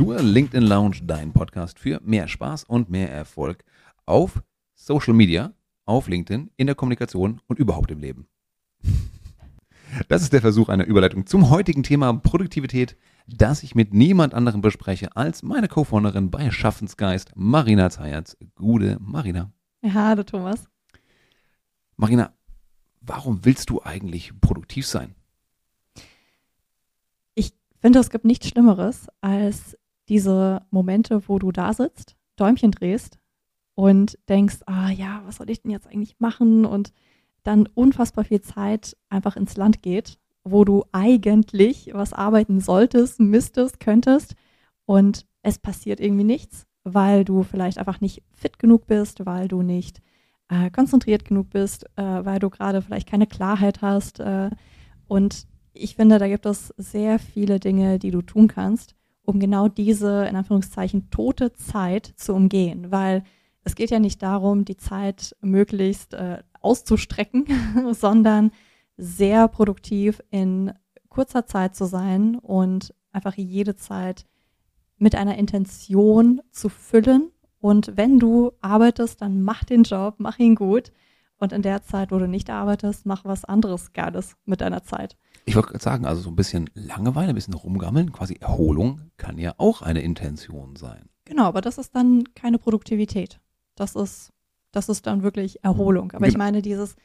zur LinkedIn Lounge, dein Podcast für mehr Spaß und mehr Erfolg auf Social Media, auf LinkedIn, in der Kommunikation und überhaupt im Leben. Das ist der Versuch einer Überleitung zum heutigen Thema Produktivität, das ich mit niemand anderem bespreche als meine Co-Founderin bei Schaffensgeist, Marina Zayatz. Gute Marina. Ja, hallo Thomas. Marina, warum willst du eigentlich produktiv sein? Ich finde, es gibt nichts Schlimmeres als diese Momente, wo du da sitzt, Däumchen drehst und denkst, ah ja, was soll ich denn jetzt eigentlich machen? Und dann unfassbar viel Zeit einfach ins Land geht, wo du eigentlich was arbeiten solltest, müsstest, könntest und es passiert irgendwie nichts, weil du vielleicht einfach nicht fit genug bist, weil du nicht äh, konzentriert genug bist, äh, weil du gerade vielleicht keine Klarheit hast. Äh, und ich finde, da gibt es sehr viele Dinge, die du tun kannst, um genau diese, in Anführungszeichen, tote Zeit zu umgehen, weil es geht ja nicht darum, die Zeit möglichst äh, auszustrecken, sondern sehr produktiv in kurzer Zeit zu sein und einfach jede Zeit mit einer Intention zu füllen. Und wenn du arbeitest, dann mach den Job, mach ihn gut. Und in der Zeit, wo du nicht arbeitest, mach was anderes Geiles mit deiner Zeit. Ich wollte sagen, also so ein bisschen Langeweile, ein bisschen rumgammeln, quasi Erholung kann ja auch eine Intention sein. Genau, aber das ist dann keine Produktivität. Das ist das ist dann wirklich Erholung. Aber ich meine, dieses,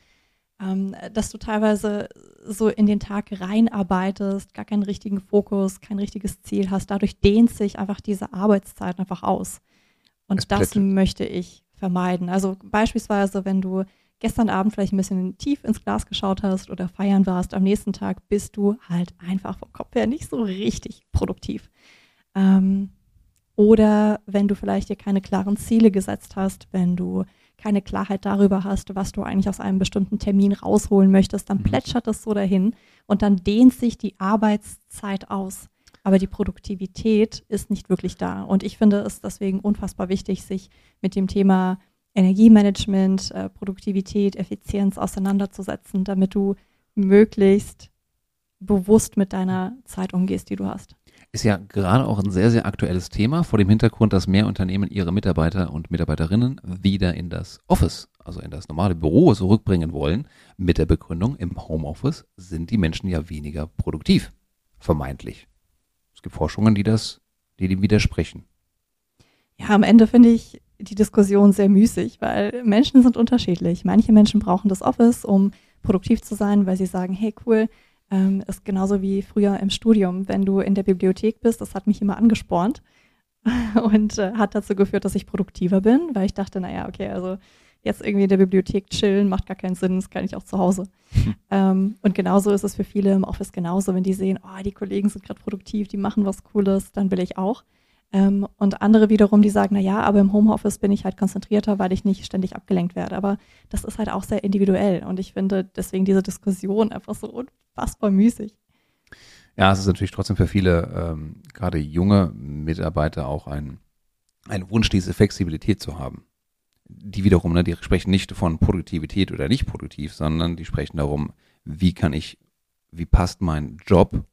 ähm, dass du teilweise so in den Tag reinarbeitest, gar keinen richtigen Fokus, kein richtiges Ziel hast, dadurch dehnt sich einfach diese Arbeitszeit einfach aus. Und es das möchte ich vermeiden. Also beispielsweise, wenn du gestern Abend vielleicht ein bisschen tief ins Glas geschaut hast oder feiern warst, am nächsten Tag bist du halt einfach vom Kopf her nicht so richtig produktiv. Ähm, oder wenn du vielleicht dir keine klaren Ziele gesetzt hast, wenn du keine Klarheit darüber hast, was du eigentlich aus einem bestimmten Termin rausholen möchtest, dann mhm. plätschert es so dahin und dann dehnt sich die Arbeitszeit aus. Aber die Produktivität ist nicht wirklich da. Und ich finde es deswegen unfassbar wichtig, sich mit dem Thema Energiemanagement, äh, Produktivität, Effizienz auseinanderzusetzen, damit du möglichst bewusst mit deiner Zeit umgehst, die du hast ist ja gerade auch ein sehr, sehr aktuelles Thema vor dem Hintergrund, dass mehr Unternehmen ihre Mitarbeiter und Mitarbeiterinnen wieder in das Office, also in das normale Büro zurückbringen wollen, mit der Begründung, im Homeoffice sind die Menschen ja weniger produktiv. Vermeintlich. Es gibt Forschungen, die das, die dem widersprechen. Ja, am Ende finde ich die Diskussion sehr müßig, weil Menschen sind unterschiedlich. Manche Menschen brauchen das Office, um produktiv zu sein, weil sie sagen, hey cool, ähm, ist genauso wie früher im Studium. Wenn du in der Bibliothek bist, das hat mich immer angespornt und äh, hat dazu geführt, dass ich produktiver bin, weil ich dachte, naja, okay, also jetzt irgendwie in der Bibliothek chillen macht gar keinen Sinn, das kann ich auch zu Hause. Hm. Ähm, und genauso ist es für viele im Office genauso, wenn die sehen, oh, die Kollegen sind gerade produktiv, die machen was Cooles, dann will ich auch. Ähm, und andere wiederum, die sagen, na ja, aber im Homeoffice bin ich halt konzentrierter, weil ich nicht ständig abgelenkt werde. Aber das ist halt auch sehr individuell. Und ich finde deswegen diese Diskussion einfach so unfassbar müßig. Ja, es ist natürlich trotzdem für viele, ähm, gerade junge Mitarbeiter, auch ein, ein Wunsch, diese Flexibilität zu haben. Die wiederum, ne, die sprechen nicht von Produktivität oder nicht produktiv, sondern die sprechen darum, wie kann ich, wie passt mein Job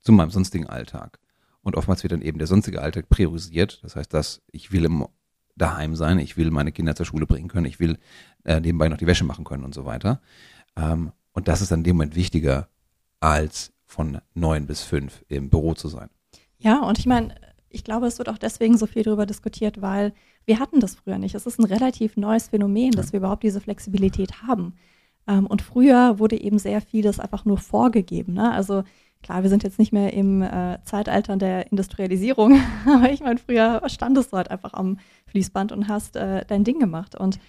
zu meinem sonstigen Alltag? Und oftmals wird dann eben der sonstige Alltag priorisiert. Das heißt, dass ich will im daheim sein, ich will meine Kinder zur Schule bringen können, ich will äh, nebenbei noch die Wäsche machen können und so weiter. Ähm, und das ist dann in dem Moment wichtiger, als von neun bis fünf im Büro zu sein. Ja, und ich meine, ich glaube, es wird auch deswegen so viel darüber diskutiert, weil wir hatten das früher nicht. Es ist ein relativ neues Phänomen, dass wir überhaupt diese Flexibilität haben. Ähm, und früher wurde eben sehr vieles einfach nur vorgegeben. Ne? Also Klar, wir sind jetzt nicht mehr im äh, Zeitalter der Industrialisierung, aber ich meine, früher standest du halt einfach am Fließband und hast äh, dein Ding gemacht. Und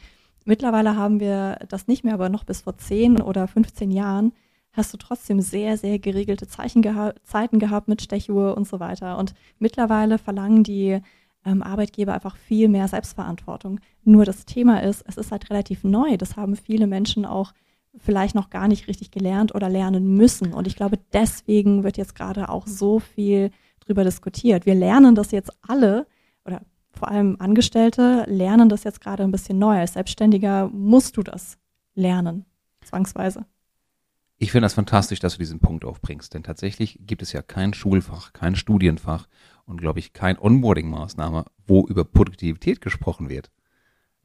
mittlerweile haben wir das nicht mehr, aber noch bis vor 10 oder 15 Jahren hast du trotzdem sehr, sehr geregelte Zeichen geha Zeiten gehabt mit Stechuhr und so weiter. Und mittlerweile verlangen die ähm, Arbeitgeber einfach viel mehr Selbstverantwortung. Nur das Thema ist, es ist halt relativ neu. Das haben viele Menschen auch vielleicht noch gar nicht richtig gelernt oder lernen müssen. Und ich glaube, deswegen wird jetzt gerade auch so viel drüber diskutiert. Wir lernen das jetzt alle oder vor allem Angestellte lernen das jetzt gerade ein bisschen neu. Als Selbstständiger musst du das lernen, zwangsweise. Ich finde das fantastisch, dass du diesen Punkt aufbringst, denn tatsächlich gibt es ja kein Schulfach, kein Studienfach und glaube ich kein Onboarding-Maßnahme, wo über Produktivität gesprochen wird.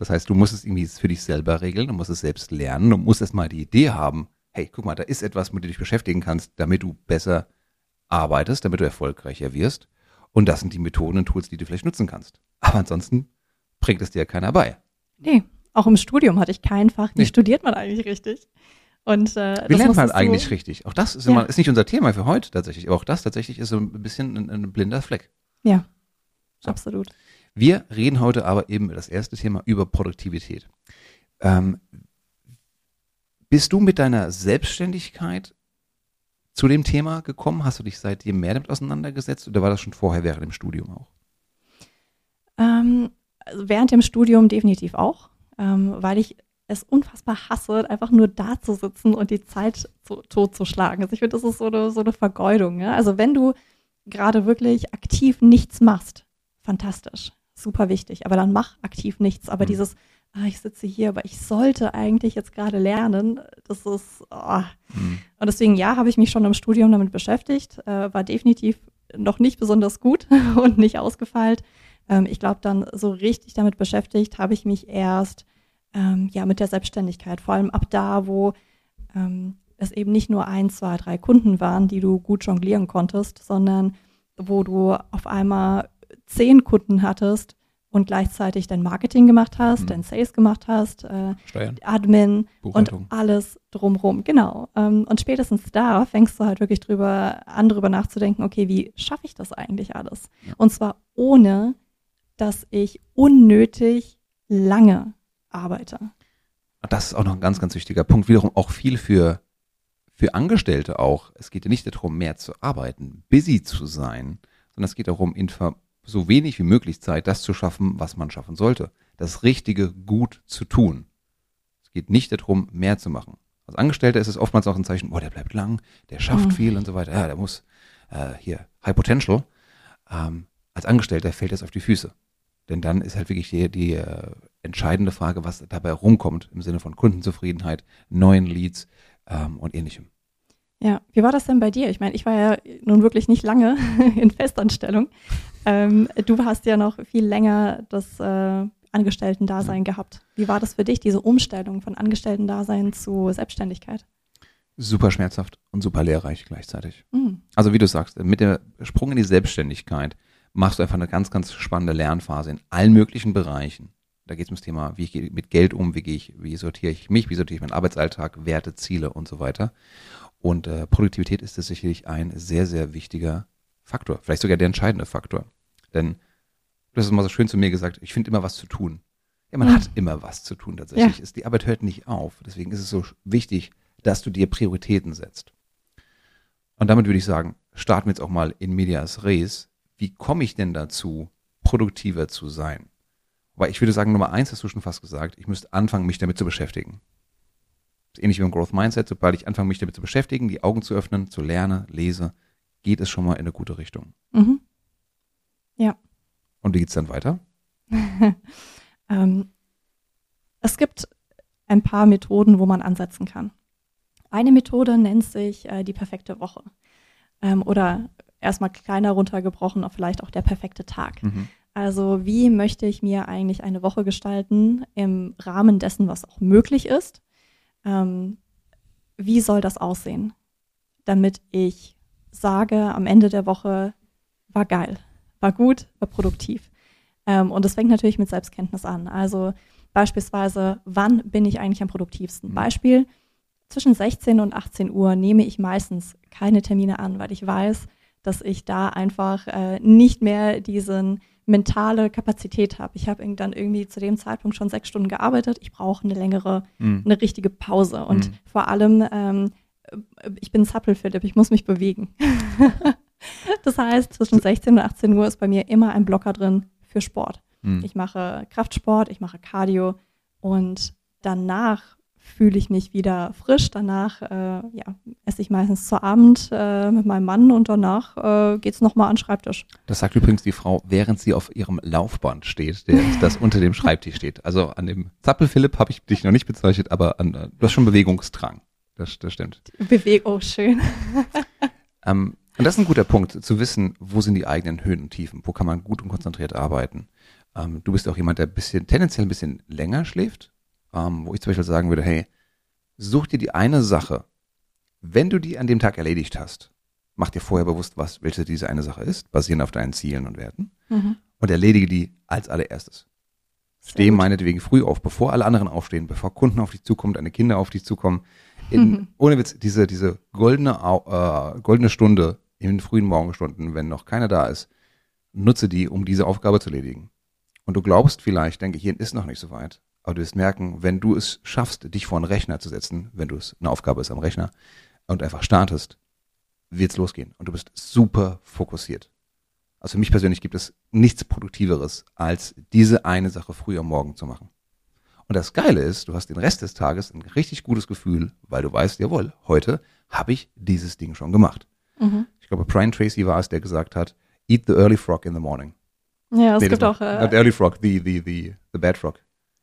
Das heißt, du musst es irgendwie für dich selber regeln, du musst es selbst lernen, du musst erst mal die Idee haben, hey, guck mal, da ist etwas, mit dem du dich beschäftigen kannst, damit du besser arbeitest, damit du erfolgreicher wirst. Und das sind die Methoden und Tools, die du vielleicht nutzen kannst. Aber ansonsten bringt es dir keiner bei. Nee, auch im Studium hatte ich kein Fach. Wie nee. studiert man eigentlich richtig? Und, äh, Wie lernt man eigentlich richtig? Auch das ist, ja. immer, ist nicht unser Thema für heute tatsächlich, aber auch das tatsächlich ist so ein bisschen ein, ein blinder Fleck. Ja, so. absolut. Wir reden heute aber eben das erste Thema über Produktivität. Ähm, bist du mit deiner Selbstständigkeit zu dem Thema gekommen? Hast du dich seitdem mehr damit auseinandergesetzt oder war das schon vorher während dem Studium auch? Ähm, also während dem Studium definitiv auch, ähm, weil ich es unfassbar hasse, einfach nur da zu sitzen und die Zeit zu, totzuschlagen. Also ich finde, das ist so eine, so eine Vergeudung. Ja? Also wenn du gerade wirklich aktiv nichts machst, fantastisch, super wichtig, aber dann mach aktiv nichts. Aber mhm. dieses, ah, ich sitze hier, aber ich sollte eigentlich jetzt gerade lernen, das ist, oh. mhm. und deswegen, ja, habe ich mich schon im Studium damit beschäftigt, äh, war definitiv noch nicht besonders gut und nicht ausgefeilt. Ähm, ich glaube, dann so richtig damit beschäftigt habe ich mich erst ähm, ja mit der Selbstständigkeit, vor allem ab da, wo ähm, es eben nicht nur ein, zwei, drei Kunden waren, die du gut jonglieren konntest, sondern wo du auf einmal zehn Kunden hattest und gleichzeitig dein Marketing gemacht hast, mhm. dein Sales gemacht hast, äh, Admin und alles drumrum. Genau. Ähm, und spätestens da fängst du halt wirklich drüber an, drüber nachzudenken, okay, wie schaffe ich das eigentlich alles? Ja. Und zwar ohne, dass ich unnötig lange arbeite. Das ist auch noch ein ganz, ganz wichtiger Punkt. Wiederum auch viel für, für Angestellte auch. Es geht ja nicht darum, mehr zu arbeiten, busy zu sein, sondern es geht darum, so wenig wie möglich Zeit, das zu schaffen, was man schaffen sollte. Das Richtige gut zu tun. Es geht nicht darum, mehr zu machen. Als Angestellter ist es oftmals auch ein Zeichen, boah, der bleibt lang, der schafft mhm. viel und so weiter. Ja, der muss äh, hier High Potential. Ähm, als Angestellter fällt das auf die Füße. Denn dann ist halt wirklich die, die äh, entscheidende Frage, was dabei rumkommt im Sinne von Kundenzufriedenheit, neuen Leads ähm, und ähnlichem. Ja, wie war das denn bei dir? Ich meine, ich war ja nun wirklich nicht lange in Festanstellung. Ähm, du hast ja noch viel länger das äh, Angestellten-Dasein gehabt. Wie war das für dich, diese Umstellung von Angestellten-Dasein zu Selbstständigkeit? Super schmerzhaft und super lehrreich gleichzeitig. Mhm. Also wie du sagst, mit dem Sprung in die Selbstständigkeit machst du einfach eine ganz, ganz spannende Lernphase in allen möglichen Bereichen. Da geht es ums Thema, wie ich gehe mit Geld um, wie gehe ich, wie sortiere ich mich, wie sortiere ich meinen Arbeitsalltag, Werte, Ziele und so weiter. Und äh, Produktivität ist das sicherlich ein sehr, sehr wichtiger Faktor, vielleicht sogar der entscheidende Faktor. Denn du hast es mal so schön zu mir gesagt, ich finde immer was zu tun. Ja, man mhm. hat immer was zu tun tatsächlich. Ja. Ist, die Arbeit hört nicht auf. Deswegen ist es so wichtig, dass du dir Prioritäten setzt. Und damit würde ich sagen, starten wir jetzt auch mal in Medias Res. Wie komme ich denn dazu, produktiver zu sein? Weil ich würde sagen, Nummer eins hast du schon fast gesagt, ich müsste anfangen, mich damit zu beschäftigen. Das ist ähnlich wie im Growth Mindset, sobald ich anfange, mich damit zu beschäftigen, die Augen zu öffnen, zu lernen, lese, geht es schon mal in eine gute Richtung. Mhm. Ja. Und wie geht es dann weiter? ähm, es gibt ein paar Methoden, wo man ansetzen kann. Eine Methode nennt sich äh, die perfekte Woche. Ähm, oder erstmal kleiner runtergebrochen, vielleicht auch der perfekte Tag. Mhm. Also wie möchte ich mir eigentlich eine Woche gestalten im Rahmen dessen, was auch möglich ist? Ähm, wie soll das aussehen, damit ich sage am Ende der Woche, war geil, war gut, war produktiv. Ähm, und das fängt natürlich mit Selbstkenntnis an. Also beispielsweise, wann bin ich eigentlich am produktivsten? Mhm. Beispiel, zwischen 16 und 18 Uhr nehme ich meistens keine Termine an, weil ich weiß, dass ich da einfach äh, nicht mehr diesen mentale Kapazität habe. Ich habe dann irgendwie zu dem Zeitpunkt schon sechs Stunden gearbeitet. Ich brauche eine längere, mhm. eine richtige Pause. Und mhm. vor allem, ähm, ich bin Zappel, Philipp, ich muss mich bewegen. das heißt, zwischen 16 und 18 Uhr ist bei mir immer ein Blocker drin für Sport. Mhm. Ich mache Kraftsport, ich mache Cardio und danach fühle ich mich wieder frisch. Danach äh, ja, esse ich meistens zu Abend äh, mit meinem Mann und danach äh, geht es nochmal an den Schreibtisch. Das sagt übrigens die Frau, während sie auf ihrem Laufband steht, der, das unter dem Schreibtisch steht. Also an dem Zappel Philipp habe ich dich noch nicht bezeichnet, aber an, äh, du hast schon Bewegungsdrang. Das, das stimmt. Bewegung, oh, schön. ähm, und das ist ein guter Punkt, zu wissen, wo sind die eigenen Höhen und Tiefen, wo kann man gut und konzentriert arbeiten. Ähm, du bist auch jemand, der bisschen, tendenziell ein bisschen länger schläft, ähm, wo ich zum Beispiel sagen würde, hey, such dir die eine Sache, wenn du die an dem Tag erledigt hast, mach dir vorher bewusst, was, welche diese eine Sache ist, basierend auf deinen Zielen und Werten, mhm. und erledige die als allererstes. Steh meinetwegen früh auf, bevor alle anderen aufstehen, bevor Kunden auf dich zukommen, deine Kinder auf dich zukommen. In, mhm. Ohne Witz, diese, diese goldene, äh, goldene Stunde in den frühen Morgenstunden, wenn noch keiner da ist, nutze die, um diese Aufgabe zu erledigen. Und du glaubst vielleicht, dein Gehirn ist noch nicht so weit, aber du wirst merken, wenn du es schaffst, dich vor einen Rechner zu setzen, wenn du es eine Aufgabe ist am Rechner und einfach startest, wird's losgehen und du bist super fokussiert. Also für mich persönlich gibt es nichts Produktiveres, als diese eine Sache früh am Morgen zu machen. Und das Geile ist, du hast den Rest des Tages ein richtig gutes Gefühl, weil du weißt, jawohl, heute habe ich dieses Ding schon gemacht. Mhm. Ich glaube, Brian Tracy war es, der gesagt hat, eat the early frog in the morning. Ja, es nee, gibt auch. Äh, not early frog, the, the, the, the bad frog.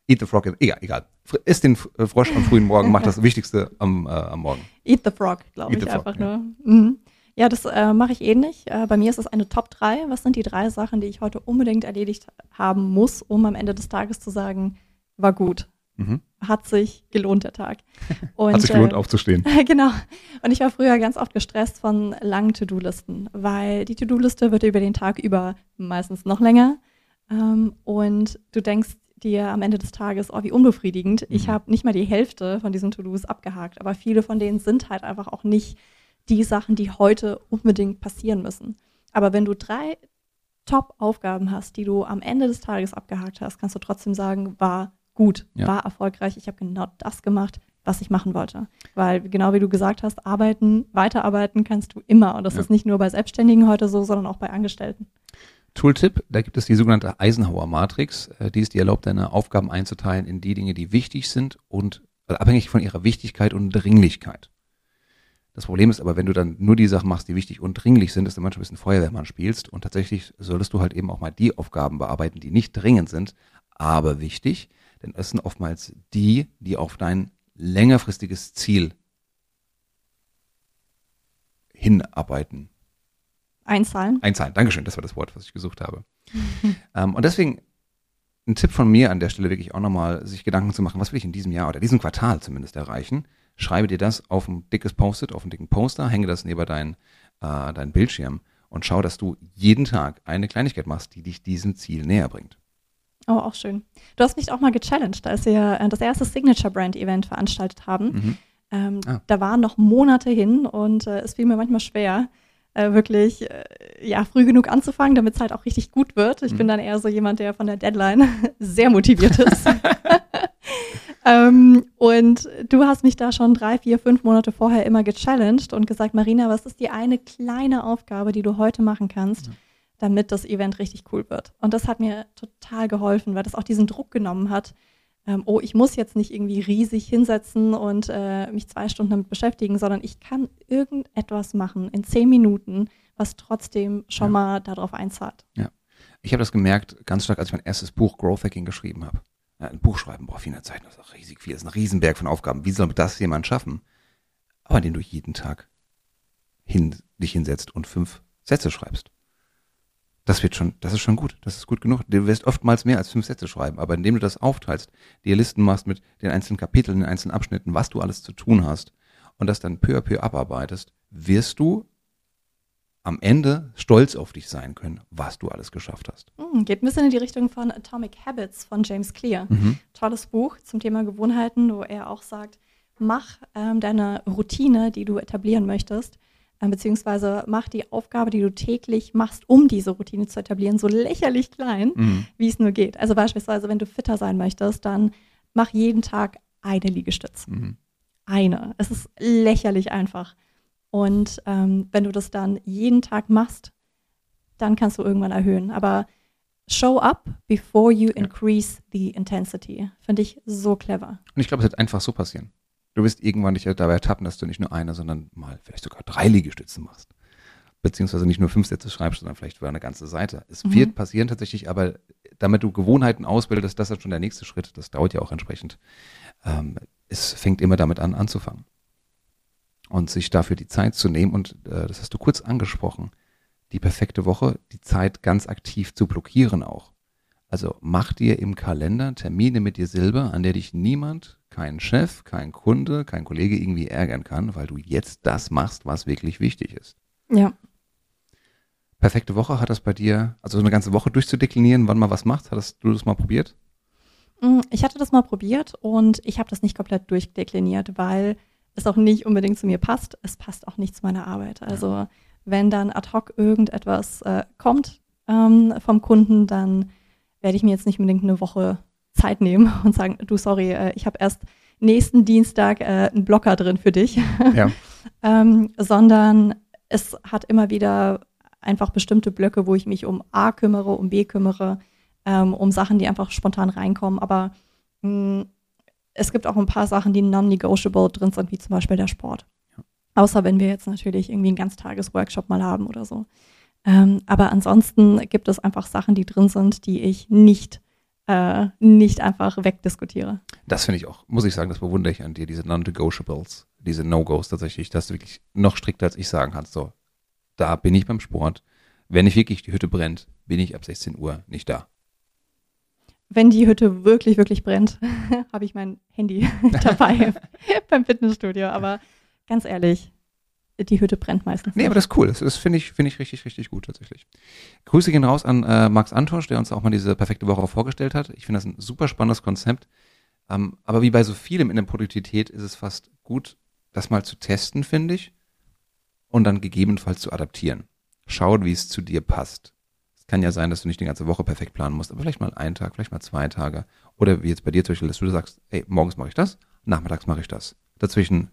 Eat the frog, in, egal, egal. Isst den äh, Frosch am frühen Morgen, macht das Wichtigste am, äh, am Morgen. Eat the frog, glaube ich, einfach ja. nur. Mhm. Ja, das äh, mache ich ähnlich. Äh, bei mir ist es eine Top 3. Was sind die drei Sachen, die ich heute unbedingt erledigt haben muss, um am Ende des Tages zu sagen, war gut. Mhm. Hat sich gelohnt, der Tag. Und, Hat sich gelohnt, äh, aufzustehen. genau. Und ich war früher ganz oft gestresst von langen To-Do-Listen, weil die To-Do-Liste wird über den Tag über meistens noch länger. Ähm, und du denkst dir am Ende des Tages, oh, wie unbefriedigend. Mhm. Ich habe nicht mal die Hälfte von diesen To-Dos abgehakt, aber viele von denen sind halt einfach auch nicht die Sachen, die heute unbedingt passieren müssen. Aber wenn du drei Top-Aufgaben hast, die du am Ende des Tages abgehakt hast, kannst du trotzdem sagen, war gut, ja. war erfolgreich, ich habe genau das gemacht, was ich machen wollte. Weil genau wie du gesagt hast, arbeiten, weiterarbeiten kannst du immer. Und das ja. ist nicht nur bei Selbstständigen heute so, sondern auch bei Angestellten. Tooltip, da gibt es die sogenannte Eisenhower Matrix. Äh, die ist die erlaubt, deine Aufgaben einzuteilen in die Dinge, die wichtig sind und also abhängig von ihrer Wichtigkeit und Dringlichkeit. Das Problem ist aber, wenn du dann nur die Sachen machst, die wichtig und dringlich sind, dass du manchmal ein bisschen Feuerwehrmann spielst und tatsächlich solltest du halt eben auch mal die Aufgaben bearbeiten, die nicht dringend sind, aber wichtig, denn es sind oftmals die, die auf dein längerfristiges Ziel hinarbeiten. Einzahlen. Einzahlen, Dankeschön, das war das Wort, was ich gesucht habe. ähm, und deswegen ein Tipp von mir an der Stelle wirklich auch nochmal, sich Gedanken zu machen, was will ich in diesem Jahr oder diesem Quartal zumindest erreichen. Schreibe dir das auf ein dickes Post-it, auf einen dicken Poster, hänge das neben deinen äh, dein Bildschirm und schau, dass du jeden Tag eine Kleinigkeit machst, die dich diesem Ziel näher bringt. Oh, auch schön. Du hast mich auch mal gechallenged, als wir äh, das erste Signature Brand Event veranstaltet haben. Mhm. Ähm, ah. Da waren noch Monate hin und äh, es fiel mir manchmal schwer, äh, wirklich äh, ja früh genug anzufangen, damit es halt auch richtig gut wird. Ich mhm. bin dann eher so jemand, der von der Deadline sehr motiviert ist. ähm, und du hast mich da schon drei, vier, fünf Monate vorher immer gechallenged und gesagt, Marina, was ist die eine kleine Aufgabe, die du heute machen kannst, mhm. Damit das Event richtig cool wird? Und das hat mir total geholfen, weil das auch diesen Druck genommen hat, ähm, oh, ich muss jetzt nicht irgendwie riesig hinsetzen und äh, mich zwei Stunden damit beschäftigen, sondern ich kann irgendetwas machen in zehn Minuten, was trotzdem schon ja. mal darauf einzahlt. Ja. Ich habe das gemerkt ganz stark, als ich mein erstes Buch Growth Hacking geschrieben habe. Ja, ein Buch schreiben braucht viel Zeit, das ist riesig viel, das ist ein Riesenberg von Aufgaben. Wie soll das jemand schaffen? Aber indem du jeden Tag hin, dich hinsetzt und fünf Sätze schreibst. Das wird schon, das ist schon gut. Das ist gut genug. Du wirst oftmals mehr als fünf Sätze schreiben, aber indem du das aufteilst, dir Listen machst mit den einzelnen Kapiteln, den einzelnen Abschnitten, was du alles zu tun hast und das dann peu à peu abarbeitest, wirst du am Ende stolz auf dich sein können, was du alles geschafft hast. Hm, geht ein bisschen in die Richtung von Atomic Habits von James Clear. Mhm. Tolles Buch zum Thema Gewohnheiten, wo er auch sagt, mach ähm, deine Routine, die du etablieren möchtest, beziehungsweise mach die Aufgabe, die du täglich machst, um diese Routine zu etablieren, so lächerlich klein, mhm. wie es nur geht. Also beispielsweise, wenn du fitter sein möchtest, dann mach jeden Tag eine Liegestütz. Mhm. Eine. Es ist lächerlich einfach. Und ähm, wenn du das dann jeden Tag machst, dann kannst du irgendwann erhöhen. Aber show up before you increase the intensity. Finde ich so clever. Und ich glaube, es wird einfach so passieren. Du wirst irgendwann dich dabei ertappen, dass du nicht nur eine, sondern mal vielleicht sogar drei Liegestützen machst. Beziehungsweise nicht nur fünf Sätze schreibst, sondern vielleicht für eine ganze Seite. Es mhm. wird passieren tatsächlich, aber damit du Gewohnheiten ausbildest, das ist schon der nächste Schritt. Das dauert ja auch entsprechend. Ähm, es fängt immer damit an, anzufangen. und sich dafür die Zeit zu nehmen und äh, das hast du kurz angesprochen, die perfekte Woche, die Zeit ganz aktiv zu blockieren auch. Also mach dir im Kalender Termine mit dir selber, an der dich niemand, kein Chef, kein Kunde, kein Kollege irgendwie ärgern kann, weil du jetzt das machst, was wirklich wichtig ist. Ja. Perfekte Woche hat das bei dir, also so eine ganze Woche durchzudeklinieren, wann man was macht, hattest du das mal probiert? Mm, Ich hatte das mal probiert und ich habe das nicht komplett durchdekliniert, weil es auch nicht unbedingt zu mir passt. Es passt auch nicht zu meiner Arbeit. Also wenn dann ad hoc irgendetwas äh, kommt ähm, vom Kunden, dann werde ich mir jetzt nicht unbedingt eine Woche Zeit nehmen und sagen, du sorry, äh, ich habe erst nächsten Dienstag äh, einen Blocker drin für dich, Ja. ähm, sondern es hat immer wieder einfach bestimmte Blöcke, wo ich mich um A kümmere, um B kümmere, ähm, um Sachen, die einfach spontan reinkommen. Aber mh, es gibt auch ein paar Sachen, die non-negotiable drin sind, wie zum Beispiel der Sport. Außer wenn wir jetzt natürlich irgendwie einen Ganztages-Workshop mal haben oder so. Ähm, aber ansonsten gibt es einfach Sachen, die drin sind, die ich nicht, äh, nicht einfach wegdiskutiere. Das finde ich auch, muss ich sagen, das bewundere ich an dir, diese Non-Negotiables, diese No-Gos tatsächlich, dass du wirklich noch strikter als ich sagen kannst, so, da bin ich beim Sport. Wenn nicht wirklich die Hütte brennt, bin ich ab 16 Uhr nicht da. Wenn die Hütte wirklich, wirklich brennt, habe ich mein Handy dabei beim Fitnessstudio. Aber ganz ehrlich, die Hütte brennt meistens. Nee, nicht. aber das ist cool. Das, das finde ich, finde ich richtig, richtig gut tatsächlich. Grüße gehen raus an äh, Max Antosch, der uns auch mal diese perfekte Woche auch vorgestellt hat. Ich finde das ein super spannendes Konzept. Ähm, aber wie bei so vielem in der Produktivität ist es fast gut, das mal zu testen, finde ich, und dann gegebenenfalls zu adaptieren. Schauen, wie es zu dir passt. Es kann ja sein, dass du nicht die ganze Woche perfekt planen musst, aber vielleicht mal einen Tag, vielleicht mal zwei Tage. Oder wie jetzt bei dir zum Beispiel, dass du sagst, ey, morgens mache ich das, nachmittags mache ich das. Dazwischen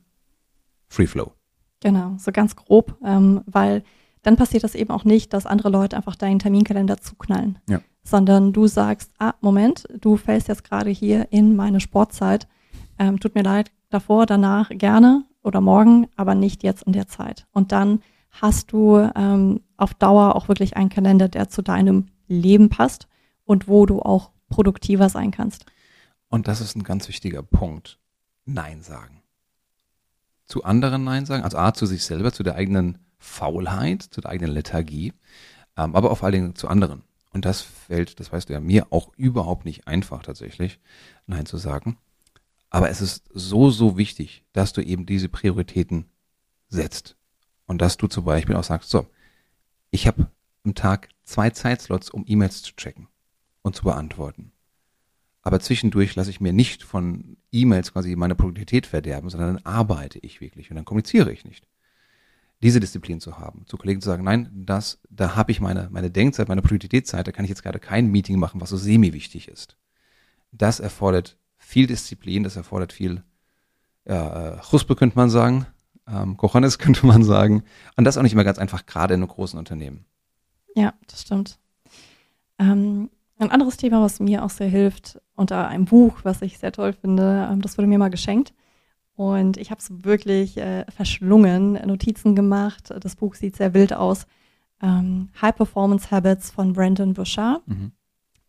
Free Flow. Genau, so ganz grob, ähm, weil dann passiert das eben auch nicht, dass andere Leute einfach deinen Terminkalender zuknallen, Ja. sondern du sagst, ah, Moment, du fällst jetzt gerade hier in meine Sportzeit, ähm, tut mir leid, davor, danach gerne oder morgen, aber nicht jetzt in der Zeit. Und dann hast du ähm, auf Dauer auch wirklich einen Kalender, der zu deinem Leben passt und wo du auch produktiver sein kannst. Und das ist ein ganz wichtiger Punkt. Nein sagen. Zu anderen Nein sagen, also A, zu sich selber, zu der eigenen Faulheit, zu der eigenen Lethargie, ähm, aber auch vor allen Dingen zu anderen. Und das fällt, das weißt du ja, mir auch überhaupt nicht einfach tatsächlich, Nein zu sagen. Aber es ist so, so wichtig, dass du eben diese Prioritäten setzt. Und dass du zum Beispiel auch sagst, so, ich habe am Tag zwei Zeitslots, um E-Mails zu checken und zu beantworten. Aber zwischendurch lasse ich mir nicht von E-Mails quasi meine Produktivität verderben, sondern dann arbeite ich wirklich und dann kommuniziere ich nicht. Diese Disziplin zu haben, zu Kollegen zu sagen, nein, das, da habe ich meine, meine Denkzeit, meine Produktivitätszeit, da kann ich jetzt gerade kein Meeting machen, was so semi-wichtig ist. Das erfordert viel Disziplin, das erfordert viel äh, Chuspe könnte man sagen, ähm, Kochonis könnte man sagen. Und das auch nicht immer ganz einfach, gerade in einem großen Unternehmen. Ja, das stimmt. Ähm, ein anderes Thema, was mir auch sehr hilft, unter einem Buch, was ich sehr toll finde, ähm, das wurde mir mal geschenkt. Und ich habe es wirklich äh, verschlungen, Notizen gemacht. Das Buch sieht sehr wild aus. Ähm, High Performance Habits von Brandon Bouchard Mhm.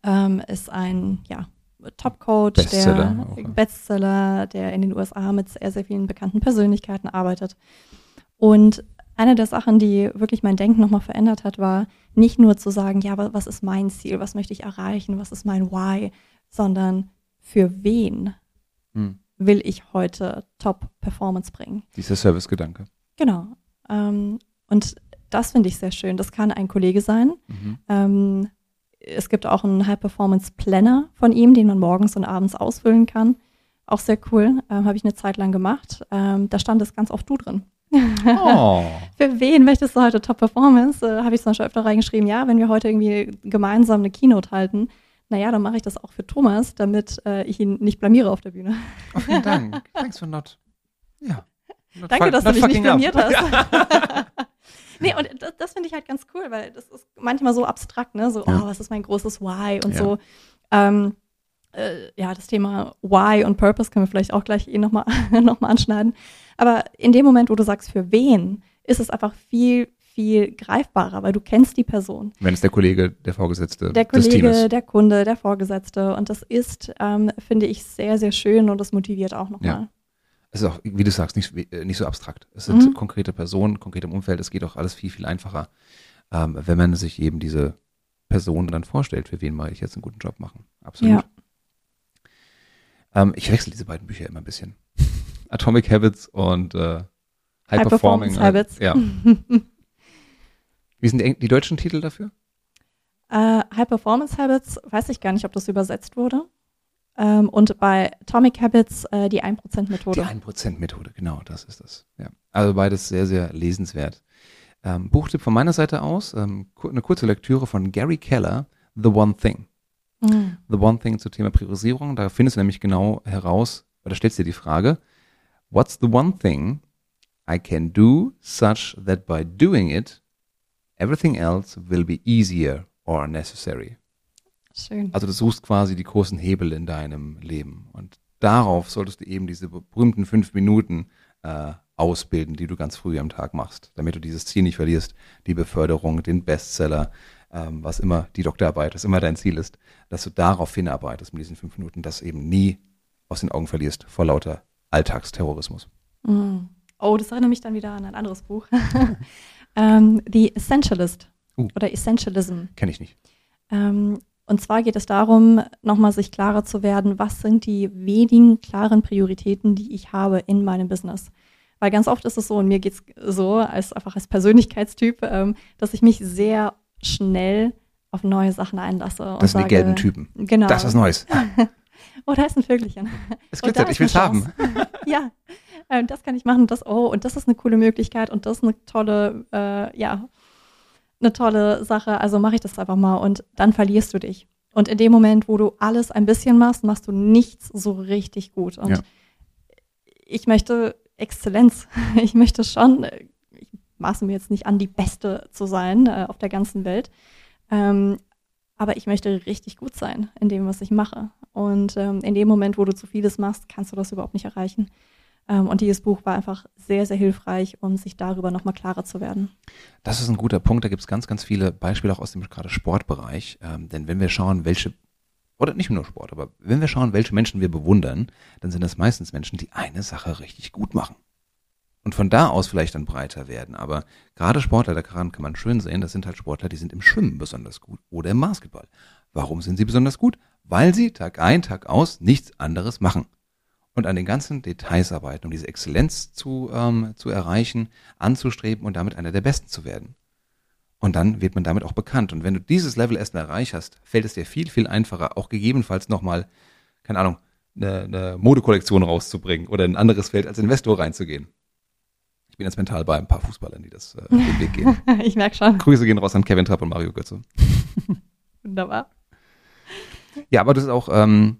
ähm, ist ein ja, Top-Coach, Bestseller der auch. Bestseller, der in den USA mit sehr, sehr vielen bekannten Persönlichkeiten arbeitet. Und eine der Sachen, die wirklich mein Denken nochmal verändert hat, war nicht nur zu sagen, ja, wa- was ist mein Ziel, was möchte ich erreichen, was ist mein Why, sondern für wen Hm. will ich heute Top-Performance bringen. Dieser Servicegedanke. Genau. Ähm, und das finde ich sehr schön. Das kann ein Kollege sein. Mhm. Ähm, es gibt auch einen High-Performance-Planner von ihm, den man morgens und abends ausfüllen kann. Auch sehr cool. Ähm, Habe ich eine Zeit lang gemacht. Ähm, da stand es ganz oft du drin. Oh. Für wen möchtest du heute Top-Performance? Äh, Habe ich zum Beispiel öfter reingeschrieben, ja, wenn wir heute irgendwie gemeinsam eine Keynote halten, naja, dann mache ich das auch für Thomas, damit äh, ich ihn nicht blamiere auf der Bühne. Oh, vielen Dank. Thanks for not. Ja. Not Danke, dass du dich nicht fucking up. blamiert hast. nee, und das, das finde ich halt ganz cool, weil das ist manchmal so abstrakt, ne? So, Ja. oh, was ist mein großes Why und Ja. so. Ähm, äh, ja, das Thema Why und Purpose können wir vielleicht auch gleich eh nochmal noch mal anschneiden. Aber in dem Moment, wo du sagst, für wen, ist es einfach viel, viel greifbarer, weil du kennst die Person. Wenn es der Kollege, der Vorgesetzte Der des Kollege, Teams. der Kunde, der Vorgesetzte. Und das ist, ähm, finde ich, sehr, sehr schön und das motiviert auch nochmal. Es ist auch, wie du sagst, nicht, nicht so abstrakt. Es sind Mhm. konkrete Personen, konkret im Umfeld. Es geht auch alles viel, viel einfacher, ähm, wenn man sich eben diese Person dann vorstellt, für wen mal ich jetzt einen guten Job machen. Absolut. Ja. Ähm, ich wechsle diese beiden Bücher immer ein bisschen. Atomic Habits und äh, High, High Performing. Performance Habits. Ja. Wie sind die, die deutschen Titel dafür? Äh, High Performance Habits, weiß ich gar nicht, ob das übersetzt wurde. Ähm, und bei Atomic Habits äh, die 1%-Methode. Die 1%-Methode, genau, das ist das. Ja. Also beides sehr, sehr lesenswert. Ähm, Buchtipp von meiner Seite aus, ähm, eine kurze Lektüre von Gary Keller, The One Thing. Mhm. The One Thing zum Thema Priorisierung. Da findest du nämlich genau heraus, oder stellst dir die Frage, what's the one thing I can do such that by doing it, everything else will be easier or necessary. Schön. Also du suchst quasi die großen Hebel in deinem Leben. Und darauf solltest du eben diese berühmten fünf Minuten äh, ausbilden, die du ganz früh am Tag machst, damit du dieses Ziel nicht verlierst, die Beförderung, den Bestseller, ähm, was immer die Doktorarbeit, was immer dein Ziel ist, dass du darauf hinarbeitest mit diesen fünf Minuten, das eben nie aus den Augen verlierst vor lauter Alltagsterrorismus. Mhm. Oh, das erinnert mich dann wieder an ein anderes Buch. ähm, The Essentialist Uh. oder Essentialism. Kenne ich nicht. Ähm, und zwar geht es darum, nochmal sich klarer zu werden, was sind die wenigen klaren Prioritäten, die ich habe in meinem Business. Weil ganz oft ist es so, und mir geht es so, als einfach als Persönlichkeitstyp, ähm, dass ich mich sehr schnell auf neue Sachen einlasse. und Das sind die sage, gelben Typen. Genau. Das ist Neues. Oh, da ist ein Vögelchen. Es da glitzert, ich will's eine haben. Ja, ähm, das kann ich machen, das, oh, und das ist eine coole Möglichkeit und das ist eine tolle, äh, ja, eine tolle Sache. Also mache ich das einfach mal und dann verlierst du dich. Und in dem Moment, wo du alles ein bisschen machst, machst du nichts so richtig gut. Und Ja. ich möchte Exzellenz. Ich möchte schon, äh, ich maße mir jetzt nicht an, die Beste zu sein äh, auf der ganzen Welt. Ähm, aber ich möchte richtig gut sein in dem, was ich mache. Und ähm, in dem Moment, wo du zu vieles machst, kannst du das überhaupt nicht erreichen. Ähm, und dieses Buch war einfach sehr, sehr hilfreich, um sich darüber nochmal klarer zu werden. Das ist ein guter Punkt. Da gibt es ganz, ganz viele Beispiele auch aus dem gerade Sportbereich. Ähm, denn wenn wir schauen, welche, oder nicht nur Sport, aber wenn wir schauen, welche Menschen wir bewundern, dann sind das meistens Menschen, die eine Sache richtig gut machen. Und von da aus vielleicht dann breiter werden. Aber gerade Sportler, daran kann man schön sehen, das sind halt Sportler, die sind im Schwimmen besonders gut oder im Basketball. Warum sind sie besonders gut? Weil sie Tag ein, Tag aus nichts anderes machen. Und an den ganzen Details arbeiten, um diese Exzellenz zu, ähm, zu erreichen, anzustreben und damit einer der Besten zu werden. Und dann wird man damit auch bekannt. Und wenn du dieses Level erstmal erreicht hast, fällt es dir viel, viel einfacher, auch gegebenenfalls nochmal, keine Ahnung, eine, eine Modekollektion rauszubringen oder in ein anderes Feld als Investor reinzugehen. Ich bin jetzt mental bei ein paar Fußballern, die das äh, den Weg gehen. ich merke schon. Grüße gehen raus an Kevin Trapp und Mario Götze. Wunderbar. Ja, aber das ist auch ähm,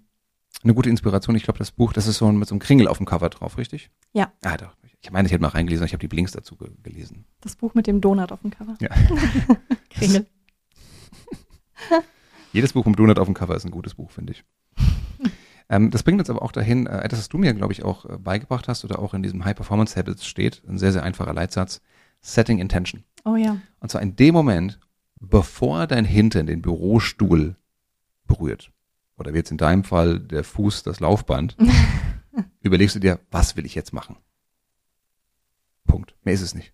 eine gute Inspiration. Ich glaube, das Buch, das ist so mit so einem Kringel auf dem Cover drauf, richtig? Ja. Ah, doch. Ich meine, ich hätte mal reingelesen, ich habe die Blinks dazu ge gelesen. Das Buch mit dem Donut auf dem Cover. Ja. Kringel. Jedes Buch mit Donut auf dem Cover ist ein gutes Buch, finde ich. Ähm, das bringt uns aber auch dahin, äh, etwas, was du mir, glaube ich, auch äh, beigebracht hast oder auch in diesem High Performance Habits steht, ein sehr, sehr einfacher Leitsatz, Setting Intention. Oh ja. Und zwar in dem Moment, bevor dein Hintern den Bürostuhl berührt, oder wie jetzt in deinem Fall der Fuß das Laufband, überlegst du dir, was will ich jetzt machen? Punkt. Mehr ist es nicht.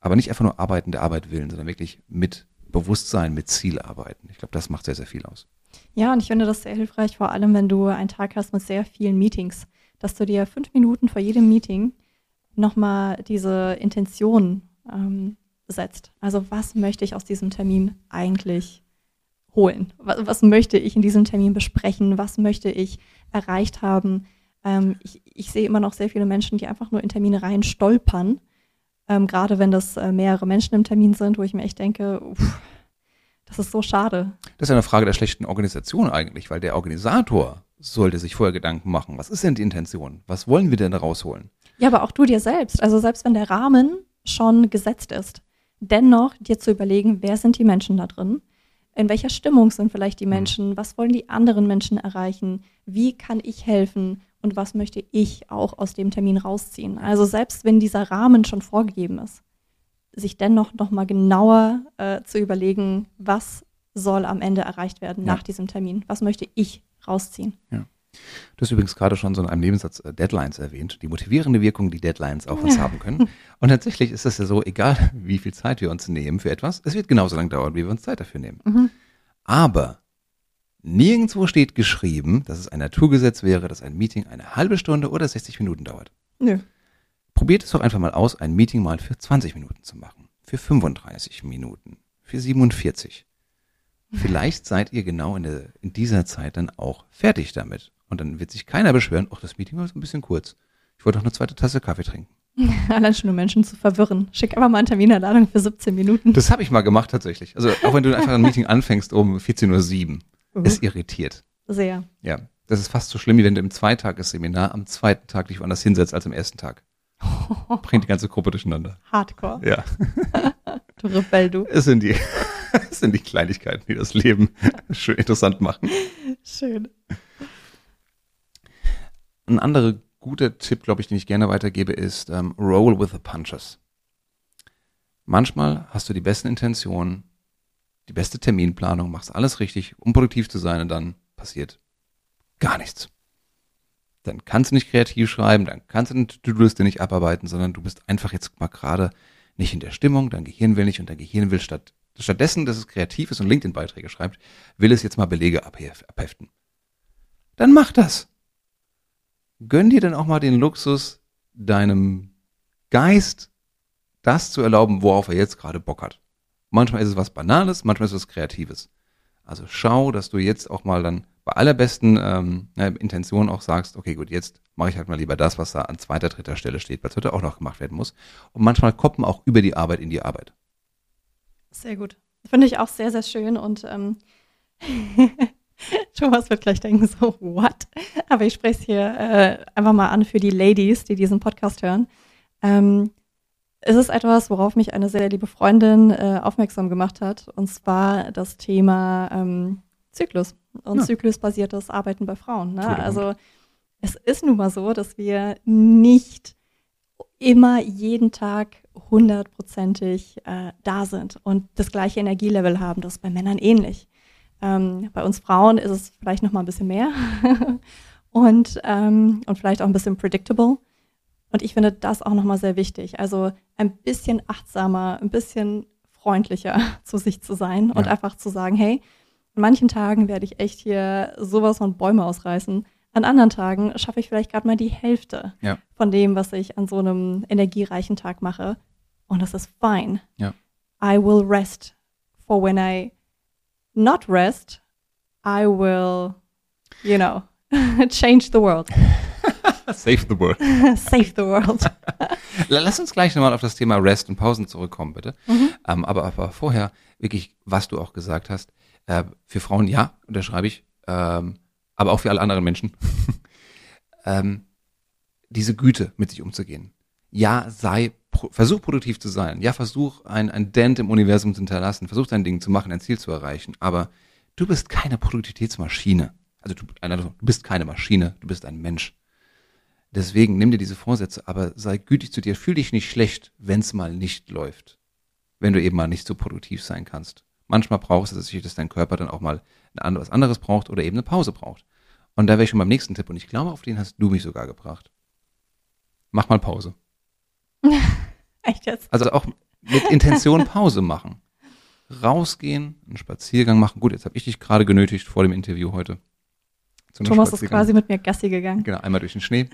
Aber nicht einfach nur arbeiten der Arbeit willen, sondern wirklich mit Bewusstsein, mit Ziel arbeiten. Ich glaube, das macht sehr, sehr viel aus. Ja, und ich finde das sehr hilfreich, vor allem wenn du einen Tag hast mit sehr vielen Meetings, dass du dir fünf Minuten vor jedem Meeting nochmal diese Intention ähm, setzt. Also was möchte ich aus diesem Termin eigentlich holen? Was, was möchte ich in diesem Termin besprechen? Was möchte ich erreicht haben? Ähm, ich, ich sehe immer noch sehr viele Menschen, die einfach nur in Termine rein stolpern. Ähm, gerade wenn das äh, mehrere Menschen im Termin sind, wo ich mir echt denke, uff, das ist so schade. Das ist eine Frage der schlechten Organisation eigentlich, weil der Organisator sollte sich vorher Gedanken machen, was ist denn die Intention? Was wollen wir denn da rausholen? Ja, aber auch du dir selbst. Also selbst wenn der Rahmen schon gesetzt ist, dennoch dir zu überlegen, wer sind die Menschen da drin? In welcher Stimmung sind vielleicht die Menschen? Was wollen die anderen Menschen erreichen? Wie kann ich helfen? Und was möchte ich auch aus dem Termin rausziehen? Also selbst wenn dieser Rahmen schon vorgegeben ist, sich dennoch nochmal genauer äh, zu überlegen, was soll am Ende erreicht werden Ja. nach diesem Termin? Was möchte ich rausziehen? Ja. Du hast übrigens gerade schon so in einem Nebensatz äh, Deadlines erwähnt, die motivierende Wirkung, die Deadlines auf uns haben können. Und tatsächlich ist es ja so, egal wie viel Zeit wir uns nehmen für etwas, es wird genauso lange dauern, wie wir uns Zeit dafür nehmen. Mhm. Aber nirgendwo steht geschrieben, dass es ein Naturgesetz wäre, dass ein Meeting eine halbe Stunde oder 60 Minuten dauert. Nö. Probiert es doch einfach mal aus, ein Meeting mal für 20 Minuten zu machen, für 35 Minuten, für 47. Vielleicht seid ihr genau in, der, in dieser Zeit dann auch fertig damit. Und dann wird sich keiner beschweren, ach, das Meeting war so ein bisschen kurz. Ich wollte doch eine zweite Tasse Kaffee trinken. Allein schon, um Menschen zu verwirren. Schick aber mal eine Termineinladung für 17 Minuten. Das habe ich mal gemacht tatsächlich. Also auch wenn du einfach ein Meeting anfängst um 14.07 Uhr, Mhm. es irritiert. Sehr. Ja, das ist fast so schlimm, wie wenn du im Zweitagesseminar am zweiten Tag dich woanders hinsetzt als am ersten Tag. Bringt die ganze Gruppe durcheinander. Hardcore. Ja, Du Rebell, du. es sind die, es sind die Kleinigkeiten, die das Leben schön interessant machen. Schön. Ein anderer guter Tipp, glaube ich, den ich gerne weitergebe, ist ähm, Roll with the Punches. Manchmal hast du die besten Intentionen, die beste Terminplanung, machst alles richtig, um produktiv zu sein und dann passiert gar nichts. Dann kannst du nicht kreativ schreiben, dann kannst du den To-Do-Liste nicht abarbeiten, sondern du bist einfach jetzt mal gerade nicht in der Stimmung, dein Gehirn will nicht und dein Gehirn will statt, stattdessen, dass es kreativ ist und LinkedIn-Beiträge schreibt, will es jetzt mal Belege abhef- abheften. Dann mach das gönn dir dann auch mal den Luxus, deinem Geist das zu erlauben, worauf er jetzt gerade Bock hat. Manchmal ist es was Banales, manchmal ist es was Kreatives. Also schau, dass du jetzt auch mal dann bei allerbesten ähm, ja, Intentionen auch sagst, okay, gut, jetzt mache ich halt mal lieber das, was da an zweiter, dritter Stelle steht, weil es heute auch noch gemacht werden muss. Und manchmal man auch über die Arbeit in die Arbeit. Sehr gut. Finde ich auch sehr, sehr schön und ähm, Thomas wird gleich denken, so, what? Aber ich spreche es hier äh, einfach mal an für die Ladies, die diesen Podcast hören. Ähm, es ist etwas, worauf mich eine sehr liebe Freundin äh, aufmerksam gemacht hat, und zwar das Thema ähm, Zyklus und Ja. zyklusbasiertes Arbeiten bei Frauen. Ne? Also es ist nun mal so, dass wir nicht immer jeden Tag hundertprozentig äh, da sind und das gleiche Energielevel haben. Das ist bei Männern ähnlich. Ähm, bei uns Frauen ist es vielleicht noch mal ein bisschen mehr und, ähm, und vielleicht auch ein bisschen predictable. Und ich finde das auch noch mal sehr wichtig. Also ein bisschen achtsamer, ein bisschen freundlicher zu sich zu sein und Ja. einfach zu sagen, hey, an manchen Tagen werde ich echt hier sowas von Bäume ausreißen. An anderen Tagen schaffe ich vielleicht gerade mal die Hälfte Ja. von dem, was ich an so einem energiereichen Tag mache. Und das ist fine. Ja. I will rest for when I not rest, I will, you know, change the world, Save the world. save the world. Lass uns gleich nochmal auf das Thema Rest und Pausen zurückkommen, bitte. Mhm. Ähm, aber, aber vorher wirklich, was du auch gesagt hast, äh, für Frauen ja, unterschreibe ich, ähm, aber auch für alle anderen Menschen, ähm, diese Güte mit sich umzugehen. Ja, sei, pro, versuch produktiv zu sein. Ja, versuch ein, ein Dent im Universum zu hinterlassen. Versuch dein Ding zu machen, dein Ziel zu erreichen. Aber du bist keine Produktivitätsmaschine. Also du, du bist keine Maschine, du bist ein Mensch. Deswegen nimm dir diese Vorsätze, aber sei gütig zu dir. Fühl dich nicht schlecht, wenn es mal nicht läuft. Wenn du eben mal nicht so produktiv sein kannst. Manchmal brauchst du es, dass dein Körper dann auch mal was anderes braucht oder eben eine Pause braucht. Und da wäre ich schon beim nächsten Tipp und ich glaube, auf den hast du mich sogar gebracht. Mach mal Pause. Echt jetzt? Also auch mit Intention Pause machen. Rausgehen, einen Spaziergang machen. Gut, jetzt habe ich dich gerade genötigt vor dem Interview heute. Thomas ist quasi mit mir Gassi gegangen. Genau, einmal durch den Schnee.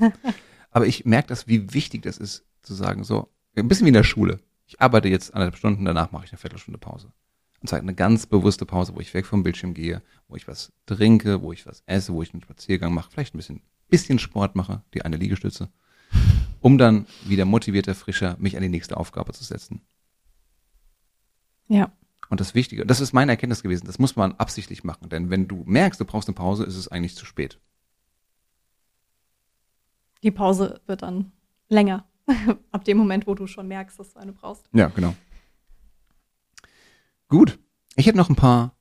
Aber ich merke das, wie wichtig das ist, zu sagen, so, ein bisschen wie in der Schule. Ich arbeite jetzt anderthalb Stunden, danach mache ich eine Viertelstunde Pause. Und zwar eine ganz bewusste Pause, wo ich weg vom Bildschirm gehe, wo ich was trinke, wo ich was esse, wo ich einen Spaziergang mache, vielleicht ein bisschen, bisschen Sport mache, die eine Liegestütze, um dann wieder motivierter, frischer mich an die nächste Aufgabe zu setzen. Ja. Und das Wichtige, das ist meine Erkenntnis gewesen, das muss man absichtlich machen, denn wenn du merkst, du brauchst eine Pause, ist es eigentlich zu spät. Die Pause wird dann länger. Ab dem Moment, wo du schon merkst, dass du eine brauchst. Ja, genau. Gut. Ich hätte noch ein paar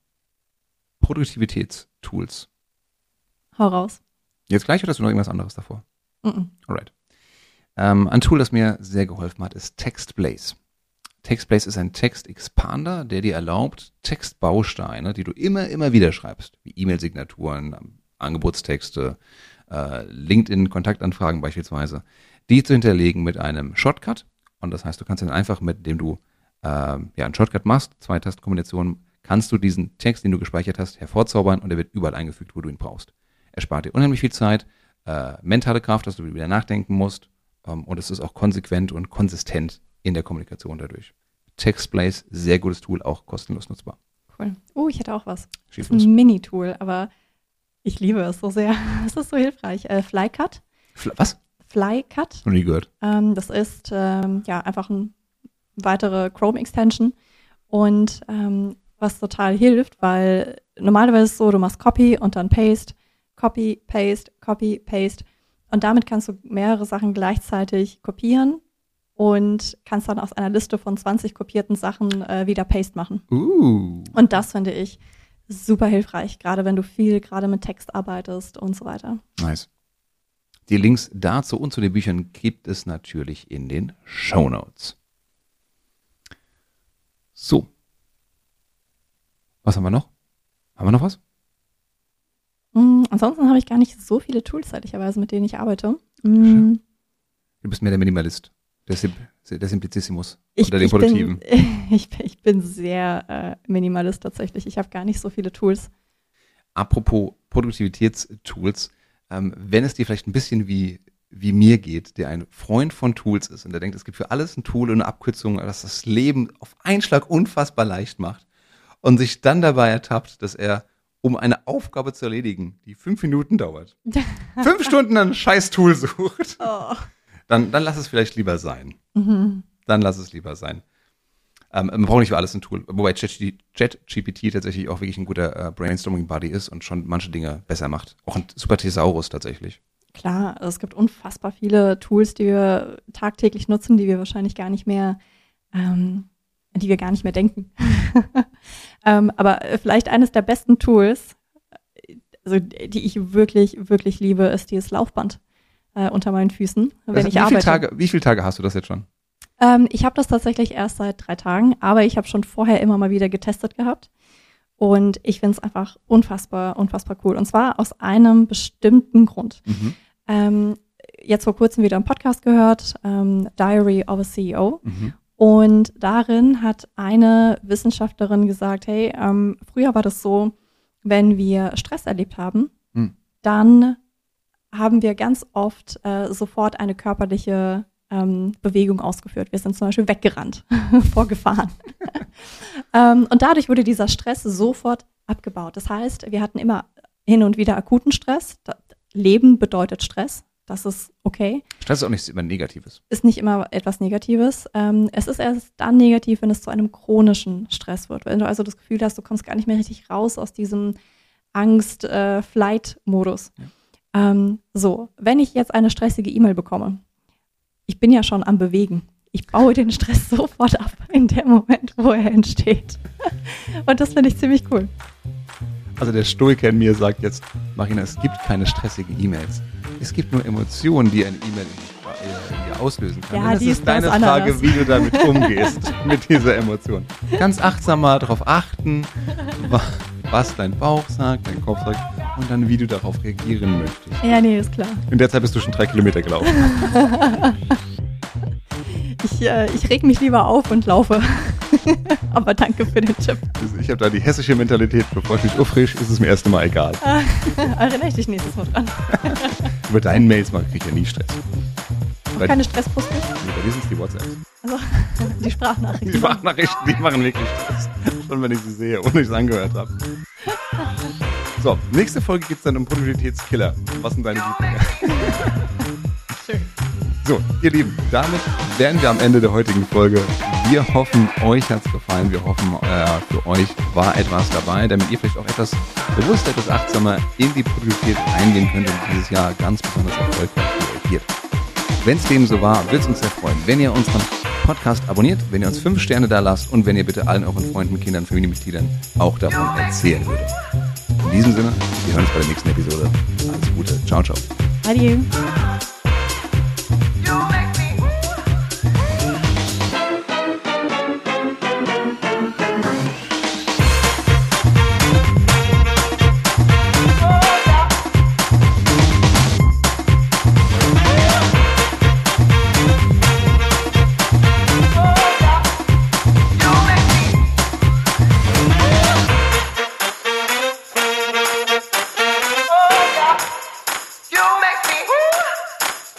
Produktivitätstools. Hau raus. Jetzt gleich oder hast du noch irgendwas anderes davor? Mhm. Alright. Ähm, ein Tool, das mir sehr geholfen hat, ist TextBlaze. TextBlaze ist ein Text-Expander, der dir erlaubt, Textbausteine, die du immer, immer wieder schreibst, wie E-Mail-Signaturen, Angebotstexte, äh, LinkedIn-Kontaktanfragen beispielsweise, die zu hinterlegen mit einem Shortcut. Und das heißt, du kannst dann einfach, mit dem du äh, ja, einen Shortcut machst, zwei Tastenkombinationen, kannst du diesen Text, den du gespeichert hast, hervorzaubern und er wird überall eingefügt, wo du ihn brauchst. Er spart dir unheimlich viel Zeit, äh, mentale Kraft, dass du wieder nachdenken musst ähm, und es ist auch konsequent und konsistent in der Kommunikation dadurch. TextBlaze, sehr gutes Tool, auch kostenlos nutzbar. Cool. Oh, ich hätte auch was. Schieß Das ist ein Mini-Tool, aber ich liebe es so sehr. Es ist so hilfreich. Äh, Flycut. Fl- Was? Flycut. Noch nie gehört. Ähm, das ist ähm, ja einfach eine weitere Chrome-Extension. Und ähm, was total hilft, weil normalerweise ist es so, du machst Copy und dann Paste, Copy, Paste, Copy, Paste. Und damit kannst du mehrere Sachen gleichzeitig kopieren und kannst dann aus einer Liste von 20 kopierten Sachen äh, wieder Paste machen. Uh. Und das finde ich super hilfreich, gerade wenn du viel gerade mit Text arbeitest und so weiter. Nice. Die Links dazu und zu den Büchern gibt es natürlich in den Show Notes. So. Was haben wir noch? Haben wir noch was? Mm, ansonsten habe ich gar nicht so viele Tools, ehrlicherweise, mit denen ich arbeite. Mm. Du bist mehr der Minimalist. Der, Sim der Simplicissimus ich, unter den ich, Produktiven. bin, ich, bin- ich bin sehr äh, Minimalist tatsächlich. Ich habe gar nicht so viele Tools. Apropos Produktivitätstools, ähm, wenn es dir vielleicht ein bisschen wie, wie mir geht, der ein Freund von Tools ist und der denkt, es gibt für alles ein Tool und eine Abkürzung, das das Leben auf einen Schlag unfassbar leicht macht und sich dann dabei ertappt, dass er, um eine Aufgabe zu erledigen, die fünf Minuten dauert, fünf Stunden ein scheiß Tool sucht, Oh. dann, dann lass es vielleicht lieber sein. Mhm. Dann lass es lieber sein. Ähm, man braucht nicht für alles ein Tool. Wobei ChatGPT ChatGPT tatsächlich auch wirklich ein guter äh, Brainstorming-Buddy ist und schon manche Dinge besser macht. Auch ein super Thesaurus tatsächlich. Klar, also es gibt unfassbar viele Tools, die wir tagtäglich nutzen, die wir wahrscheinlich gar nicht mehr, ähm, die wir gar nicht mehr denken. ähm, aber vielleicht eines der besten Tools, also die ich wirklich, wirklich liebe, ist dieses Laufband äh, unter meinen Füßen, wenn Also, ich wie, arbeite. viele Tage, wie viele Tage hast du das jetzt schon? Ähm, ich habe das tatsächlich erst seit drei Tagen, aber ich habe schon vorher immer mal wieder getestet gehabt. Und ich finde es einfach unfassbar, unfassbar cool. Und zwar aus einem bestimmten Grund. Mhm. Ähm, jetzt vor kurzem wieder einen Podcast gehört, ähm, Diary of a CEO. Mhm. Und darin hat eine Wissenschaftlerin gesagt, hey, ähm, früher war das so, wenn wir Stress erlebt haben, Hm. dann haben wir ganz oft äh, sofort eine körperliche ähm, Bewegung ausgeführt. Wir sind zum Beispiel weggerannt vor Gefahren. ähm, und dadurch wurde dieser Stress sofort abgebaut. Das heißt, wir hatten immer hin und wieder akuten Stress. Da, Leben bedeutet Stress. Das ist okay Stress ist auch nichts immer Negatives. ist nicht immer etwas Negatives. Ähm, es ist erst dann negativ, wenn es zu einem chronischen Stress wird. Wenn du also das Gefühl hast, du kommst gar nicht mehr richtig raus aus diesem Angst-Flight-Modus. Ähm, so, wenn ich jetzt eine stressige E-Mail bekomme, ich bin ja schon am Bewegen. Ich baue den Stress sofort ab in dem Moment, wo er entsteht. Und das finde ich ziemlich cool. Also der Stoiker in mir sagt jetzt, Marina, es gibt keine stressigen E-Mails. Es gibt nur Emotionen, die eine E-Mail in, in dir auslösen kann. Ja, Und das die ist deine was Frage, wie du damit umgehst, mit dieser Emotion. Ganz achtsam mal darauf achten, wa- was dein Bauch sagt, dein Kopf sagt und dann, wie du darauf reagieren möchtest. Ja, nee, ist klar. In der Zeit bist du schon drei Kilometer gelaufen. Ich, äh, ich reg mich lieber auf und laufe. Aber danke für den Tipp. Ich habe da die hessische Mentalität, bevor ich mich aufrisch, ist es mir erst einmal egal. Erinnere ich dich nächstes Mal dran. Über deinen Mails mache ich ja nie Stress. Bei, Keine Stresspost nicht. nee, bei dir sind es die WhatsApps. Also, die Sprachnachrichten. Die Sprachnachrichten, die machen wirklich Stress. Schon wenn ich sie sehe, ohne ich es angehört habe. So, nächste Folge geht es dann um Produktivitätskiller. Was sind deine Lieblinge? So, ihr Lieben, damit wären wir am Ende der heutigen Folge. Wir hoffen, euch hat's gefallen. Wir hoffen, äh, für euch war etwas dabei, damit ihr vielleicht auch etwas bewusster, etwas achtsamer in die Produktivität eingehen könnt und dieses Jahr ganz besonders erfolgreich reagiert. Wenn es dem so war, würde es uns sehr freuen, wenn ihr unseren Podcast abonniert, wenn ihr uns fünf Sterne da lasst und wenn ihr bitte allen euren Freunden, Kindern, Familienmitgliedern auch davon erzählen würdet. In diesem Sinne, wir hören uns bei der nächsten Episode. Alles Gute. Ciao, ciao. Adieu.